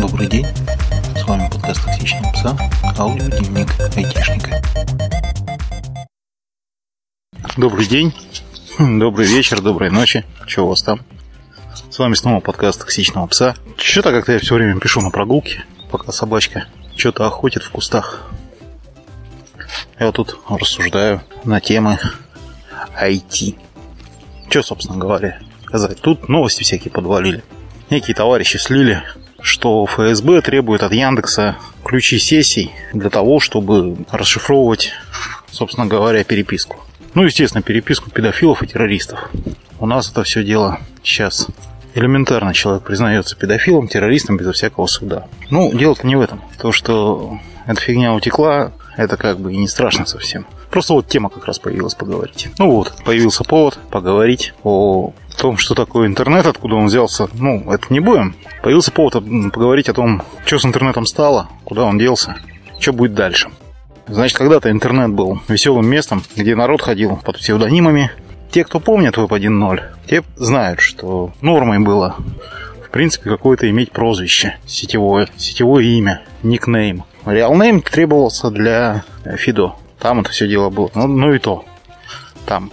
Добрый день. С вами подкаст «Токсичного пса», аудиодневник айтишника. Добрый день, добрый вечер, доброй ночи. Что у вас там? С вами снова подкаст «Токсичного пса». Что-то как-то я все время пишу на прогулке, пока собачка что-то охотит в кустах. Я тут рассуждаю на темы IT. Что, собственно говоря, сказать? Тут новости всякие подвалили. Некие товарищи слили, что ФСБ требует от Яндекса ключи сессий для того, чтобы расшифровывать, собственно говоря, переписку. Ну, естественно, переписку педофилов и террористов. У нас это все дело сейчас элементарно человек признается педофилом, террористом безо всякого суда. Ну, дело-то не в этом. То, что эта фигня утекла, это как бы и не страшно совсем. Просто вот тема как раз появилась поговорить. Ну вот, появился повод поговорить о том, что такое интернет, откуда он взялся, ну, это не будем. Появился повод поговорить о том, что с интернетом стало, куда он делся, что будет дальше. Значит, когда-то интернет был веселым местом, где народ ходил под псевдонимами. Те, кто помнит Web 1.0, те знают, что нормой было, в принципе, какое-то иметь прозвище, сетевое, сетевое имя, никнейм. Реалнейм требовался для Фидо. Там это все дело было. Ну, ну и то. Там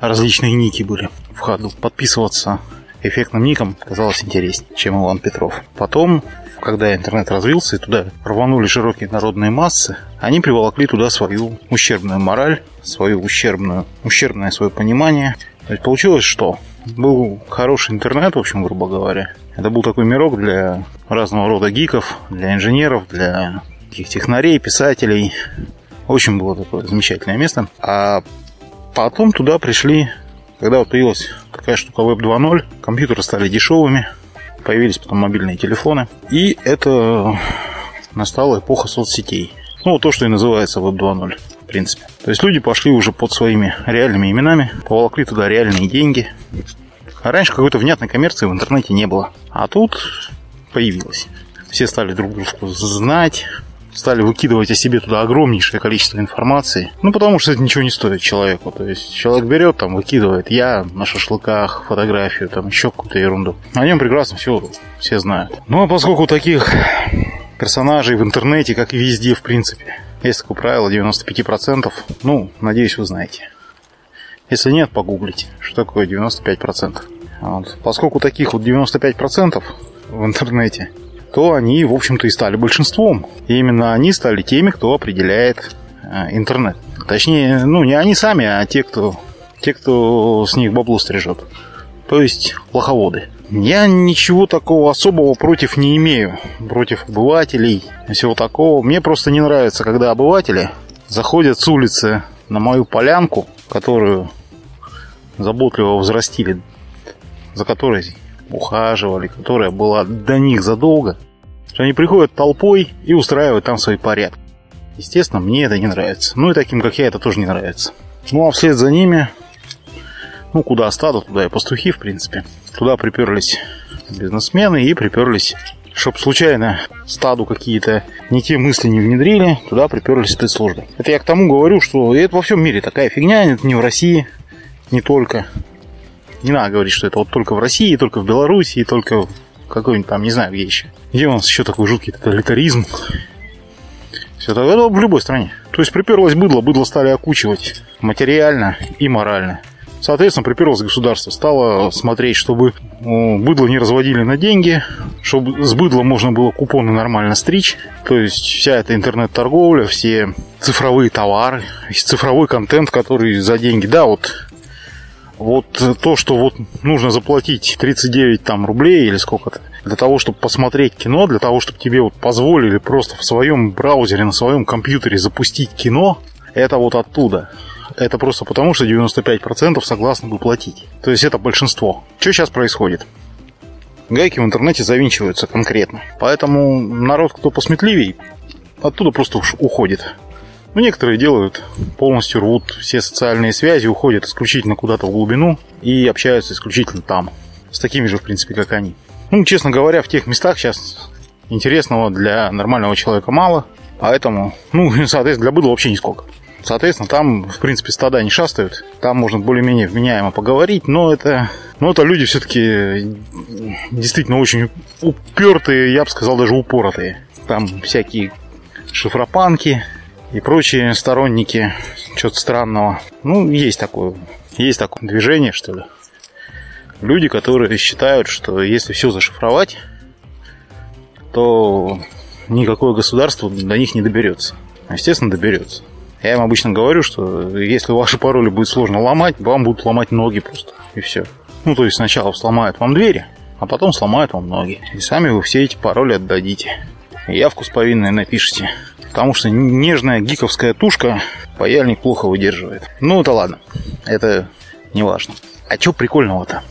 различные ники были в ходу. Подписываться эффектным ником казалось интереснее, чем Иван Петров. Потом, когда интернет развился и туда рванули широкие народные массы, они приволокли туда свою ущербную мораль, свою ущербную, ущербное свое понимание. То есть получилось что? Был хороший интернет, в общем, грубо говоря. Это был такой мирок для разного рода гиков, для инженеров, для таких технарей, писателей. Общем, было такое замечательное место. А Потом туда пришли, когда вот появилась такая штука Web 2.0, компьютеры стали дешевыми, появились потом мобильные телефоны, и это настала эпоха соцсетей. Ну, то, что и называется Web 2.0, в принципе. То есть люди пошли уже под своими реальными именами, поволокли туда реальные деньги. А раньше какой-то внятной коммерции в интернете не было. А тут появилась. Все стали друг друга знать, стали выкидывать о себе туда огромнейшее количество информации. Ну, потому что это ничего не стоит человеку. То есть человек берет, там, выкидывает, я на шашлыках, фотографию, там, еще какую-то ерунду. О нем прекрасно все, все знают. Ну, а поскольку таких персонажей в интернете, как и везде, в принципе, есть такое правило 95%, ну, надеюсь, вы знаете. Если нет, погуглите, что такое 95%. Вот. Поскольку таких вот 95% в интернете, то они, в общем-то, и стали большинством. И именно они стали теми, кто определяет э, интернет. Точнее, ну, не они сами, а те, кто, те, кто с них бабло стрижет. То есть лоховоды. Я ничего такого особого против не имею. Против обывателей и всего такого. Мне просто не нравится, когда обыватели заходят с улицы на мою полянку, которую заботливо взрастили, за которой ухаживали, которая была до них задолго, что они приходят толпой и устраивают там свои порядки. Естественно, мне это не нравится. Ну и таким, как я, это тоже не нравится. Ну а вслед за ними, ну куда стадо, туда и пастухи, в принципе. Туда приперлись бизнесмены и приперлись, чтобы случайно стаду какие-то не те мысли не внедрили, туда приперлись спецслужбы. Это я к тому говорю, что это во всем мире такая фигня, это не в России, не только. Не надо говорить, что это вот только в России, только в Беларуси, только в какой-нибудь там, не знаю, где еще. Где у нас еще такой жуткий тоталитаризм? Все это, это в любой стране. То есть приперлось быдло, быдло стали окучивать материально и морально. Соответственно, приперлось государство, стало смотреть, чтобы быдло не разводили на деньги, чтобы с быдла можно было купоны нормально стричь. То есть вся эта интернет-торговля, все цифровые товары, цифровой контент, который за деньги. Да, вот вот то, что вот нужно заплатить 39 там рублей или сколько-то, для того, чтобы посмотреть кино, для того, чтобы тебе вот позволили просто в своем браузере, на своем компьютере запустить кино, это вот оттуда. Это просто потому, что 95% согласны бы платить. То есть это большинство. Что сейчас происходит? Гайки в интернете завинчиваются конкретно. Поэтому народ, кто посметливей, оттуда просто уходит. Ну, некоторые делают, полностью рвут все социальные связи, уходят исключительно куда-то в глубину и общаются исключительно там. С такими же, в принципе, как они. Ну, честно говоря, в тех местах сейчас интересного для нормального человека мало, поэтому, ну, соответственно, для быдла вообще нисколько. Соответственно, там, в принципе, стада не шастают. Там можно более-менее вменяемо поговорить, но это, но это люди все-таки действительно очень упертые, я бы сказал, даже упоротые. Там всякие шифропанки и прочие сторонники чего-то странного. Ну, есть такое, есть такое движение, что ли. Люди, которые считают, что если все зашифровать, то никакое государство до них не доберется. Естественно, доберется. Я им обычно говорю, что если ваши пароли будет сложно ломать, вам будут ломать ноги просто. И все. Ну, то есть сначала сломают вам двери, а потом сломают вам ноги. И сами вы все эти пароли отдадите. Явку с повинной напишите. Потому что нежная гиковская тушка паяльник плохо выдерживает. Ну, это ладно. Это не важно. А что прикольного-то?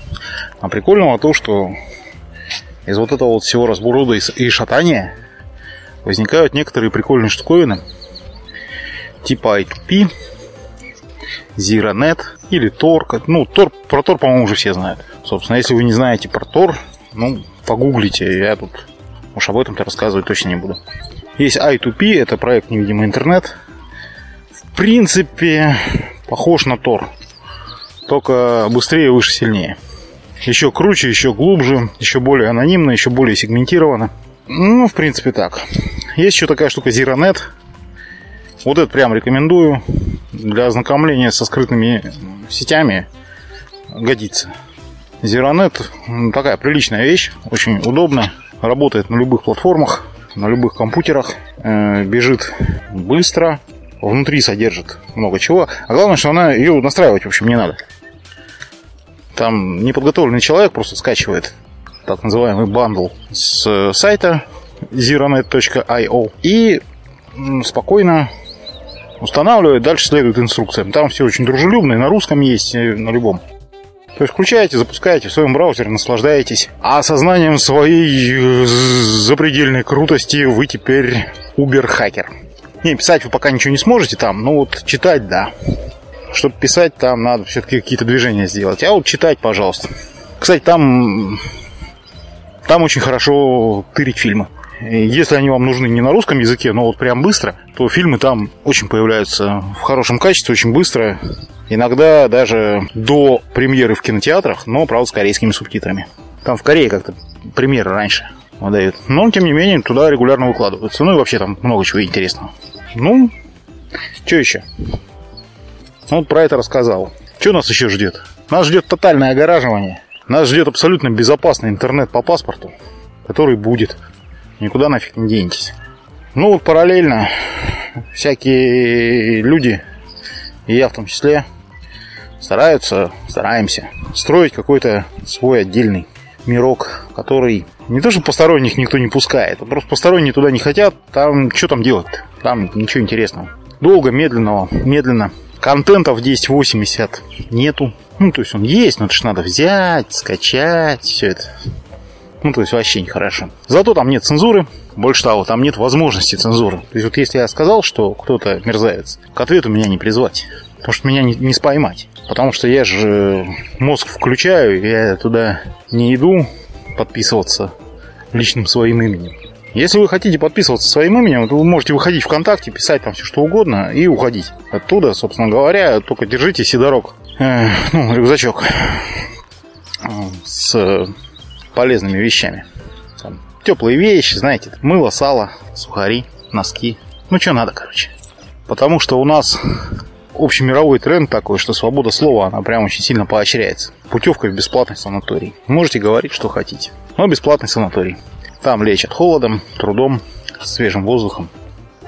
А прикольного то, что из вот этого вот всего разброда и шатания возникают некоторые прикольные штуковины, типа I2P, ZeroNet или Tor. Ну, Tor, про Tor, по-моему, уже все знают. Собственно, если вы не знаете про Tor, ну, погуглите, я тут уж об этом-то рассказывать точно не буду. Есть I2P, это проект «Невидимый интернет». В принципе, похож на Tor, только быстрее, выше, сильнее. Еще круче, еще глубже, еще более анонимно, еще более сегментировано. Ну, в принципе, так. Есть еще такая штука ZeroNet. Вот это прям рекомендую. Для ознакомления со скрытыми сетями годится. ZeroNet такая приличная вещь, очень удобно, работает на любых платформах, на любых компьютерах, э, бежит быстро, внутри содержит много чего. А главное, что она ее настраивать, в общем, не надо. Там неподготовленный человек просто скачивает так называемый бандл с сайта zeronet.io и спокойно устанавливает, дальше следует инструкциям. Там все очень дружелюбно, на русском есть, на любом. То есть включаете, запускаете в своем браузере, наслаждаетесь. А осознанием своей э, запредельной крутости вы теперь убер-хакер. Не, писать вы пока ничего не сможете там, но вот читать, да. Чтобы писать, там надо все-таки какие-то движения сделать. А вот читать, пожалуйста. Кстати, там, там очень хорошо тырить фильмы. Если они вам нужны не на русском языке, но вот прям быстро, то фильмы там очень появляются в хорошем качестве, очень быстро. Иногда даже до премьеры в кинотеатрах, но, правда, с корейскими субтитрами. Там в Корее как-то премьеры раньше выдают. Но, тем не менее, туда регулярно выкладываются. Ну и вообще там много чего интересного. Ну, что еще? Вот про это рассказал. Что нас еще ждет? Нас ждет тотальное огораживание. Нас ждет абсолютно безопасный интернет по паспорту, который будет. Никуда нафиг не денетесь. Ну, вот параллельно всякие люди, и я в том числе, стараются, стараемся строить какой-то свой отдельный мирок, который не то, что посторонних никто не пускает, а просто посторонние туда не хотят, там что там делать -то? Там ничего интересного. Долго, медленного, медленно контента в 1080 нету. Ну, то есть он есть, но это же надо взять, скачать, все это. Ну, то есть вообще нехорошо. Зато там нет цензуры. Больше того, там нет возможности цензуры. То есть вот если я сказал, что кто-то мерзавец, к ответу меня не призвать. Потому что меня не, не споймать. Потому что я же мозг включаю, я туда не иду подписываться личным своим именем. Если вы хотите подписываться своим именем, то вы можете выходить ВКонтакте, писать там все что угодно и уходить. Оттуда, собственно говоря, только держите сидорок. Э, ну, рюкзачок с полезными вещами. Там, теплые вещи, знаете, мыло, сало, сухари, носки. Ну, что надо, короче. Потому что у нас общемировой тренд такой, что свобода слова, она прям очень сильно поощряется. Путевка в бесплатный санаторий. Можете говорить, что хотите. Но бесплатный санаторий. Там лечат холодом, трудом, свежим воздухом.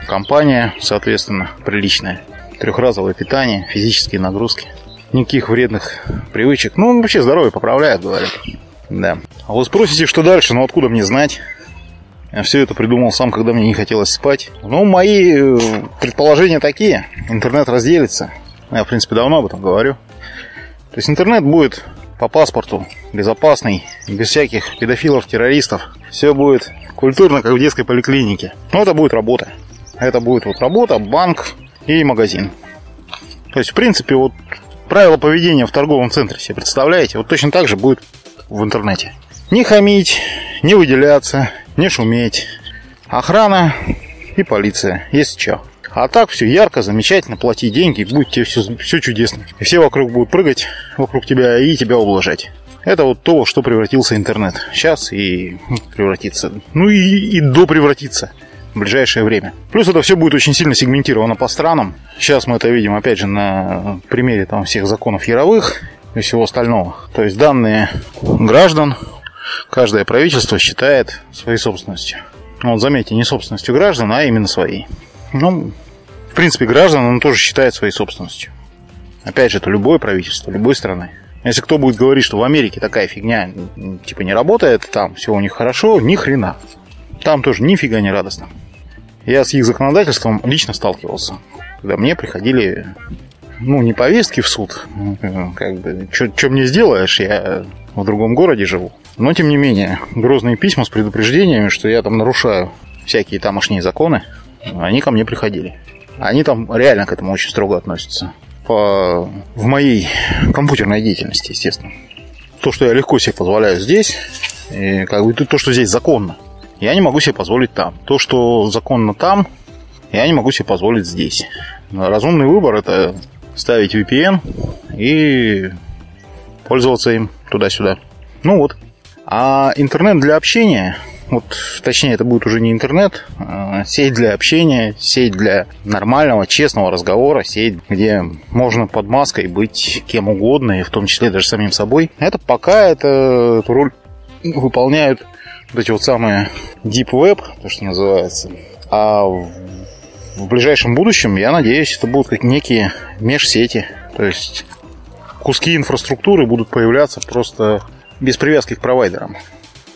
Компания, соответственно, приличная. Трехразовое питание, физические нагрузки. Никаких вредных привычек. Ну, вообще здоровье поправляет, говорят. Да. А вы спросите, что дальше? Ну, откуда мне знать? Все это придумал сам, когда мне не хотелось спать. Ну, мои э, предположения такие. Интернет разделится. Я, в принципе, давно об этом говорю. То есть интернет будет по паспорту, безопасный, без всяких педофилов, террористов. Все будет культурно, как в детской поликлинике. Но это будет работа. Это будет вот работа, банк и магазин. То есть, в принципе, вот правила поведения в торговом центре себе представляете? Вот точно так же будет в интернете. Не хамить, не выделяться, не шуметь. Охрана и полиция, если что. А так все ярко, замечательно, плати деньги, будет тебе все, все чудесно. И все вокруг будут прыгать вокруг тебя и тебя ублажать. Это вот то, что превратился интернет. Сейчас и превратится. Ну и, и до превратится в ближайшее время. Плюс это все будет очень сильно сегментировано по странам. Сейчас мы это видим, опять же, на примере там, всех законов яровых и всего остального. То есть данные граждан каждое правительство считает своей собственностью. Ну, вот заметьте, не собственностью граждан, а именно своей. Ну, в принципе, граждан он тоже считает своей собственностью. Опять же, это любое правительство, любой страны. Если кто будет говорить, что в Америке такая фигня типа не работает, там все у них хорошо, ни хрена. Там тоже нифига не радостно. Я с их законодательством лично сталкивался. Когда мне приходили, ну, не повестки в суд, как бы, что мне сделаешь, я в другом городе живу. Но, тем не менее, грозные письма с предупреждениями, что я там нарушаю всякие тамошние законы, они ко мне приходили. Они там реально к этому очень строго относятся. По... В моей компьютерной деятельности, естественно. То, что я легко себе позволяю здесь, и как бы то, что здесь законно, я не могу себе позволить там. То, что законно там, я не могу себе позволить здесь. Разумный выбор – это ставить VPN и пользоваться им туда-сюда. Ну вот. А интернет для общения, вот, точнее, это будет уже не интернет, а сеть для общения, сеть для нормального, честного разговора, сеть, где можно под маской быть кем угодно, и в том числе даже самим собой. Это пока это, эту роль выполняют вот эти вот самые Deep Web, то, что называется. А в, ближайшем будущем, я надеюсь, это будут как некие межсети. То есть куски инфраструктуры будут появляться просто без привязки к провайдерам.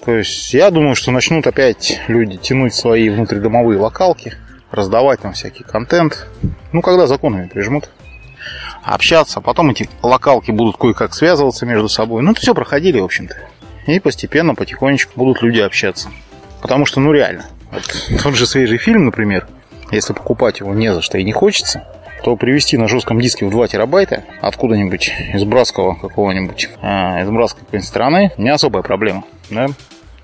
То есть я думаю, что начнут опять люди тянуть свои внутридомовые локалки, раздавать там всякий контент. Ну, когда законами прижмут. Общаться, потом эти локалки будут кое-как связываться между собой. Ну, это все проходили, в общем-то. И постепенно, потихонечку будут люди общаться. Потому что, ну реально, вот тот же свежий фильм, например, если покупать его не за что и не хочется, то привести на жестком диске в 2 терабайта откуда-нибудь из братского какого-нибудь, а, из братской какой-нибудь страны, не особая проблема. Да?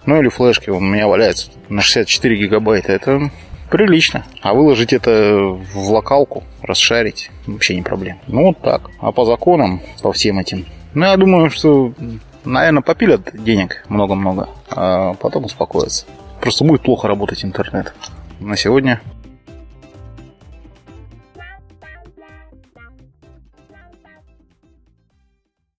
Ну или флешки у меня валяются на 64 гигабайта. Это прилично. А выложить это в локалку, расшарить, вообще не проблема. Ну вот так. А по законам, по всем этим, ну я думаю, что наверное, попилят денег много-много, а потом успокоятся. Просто будет плохо работать интернет. На сегодня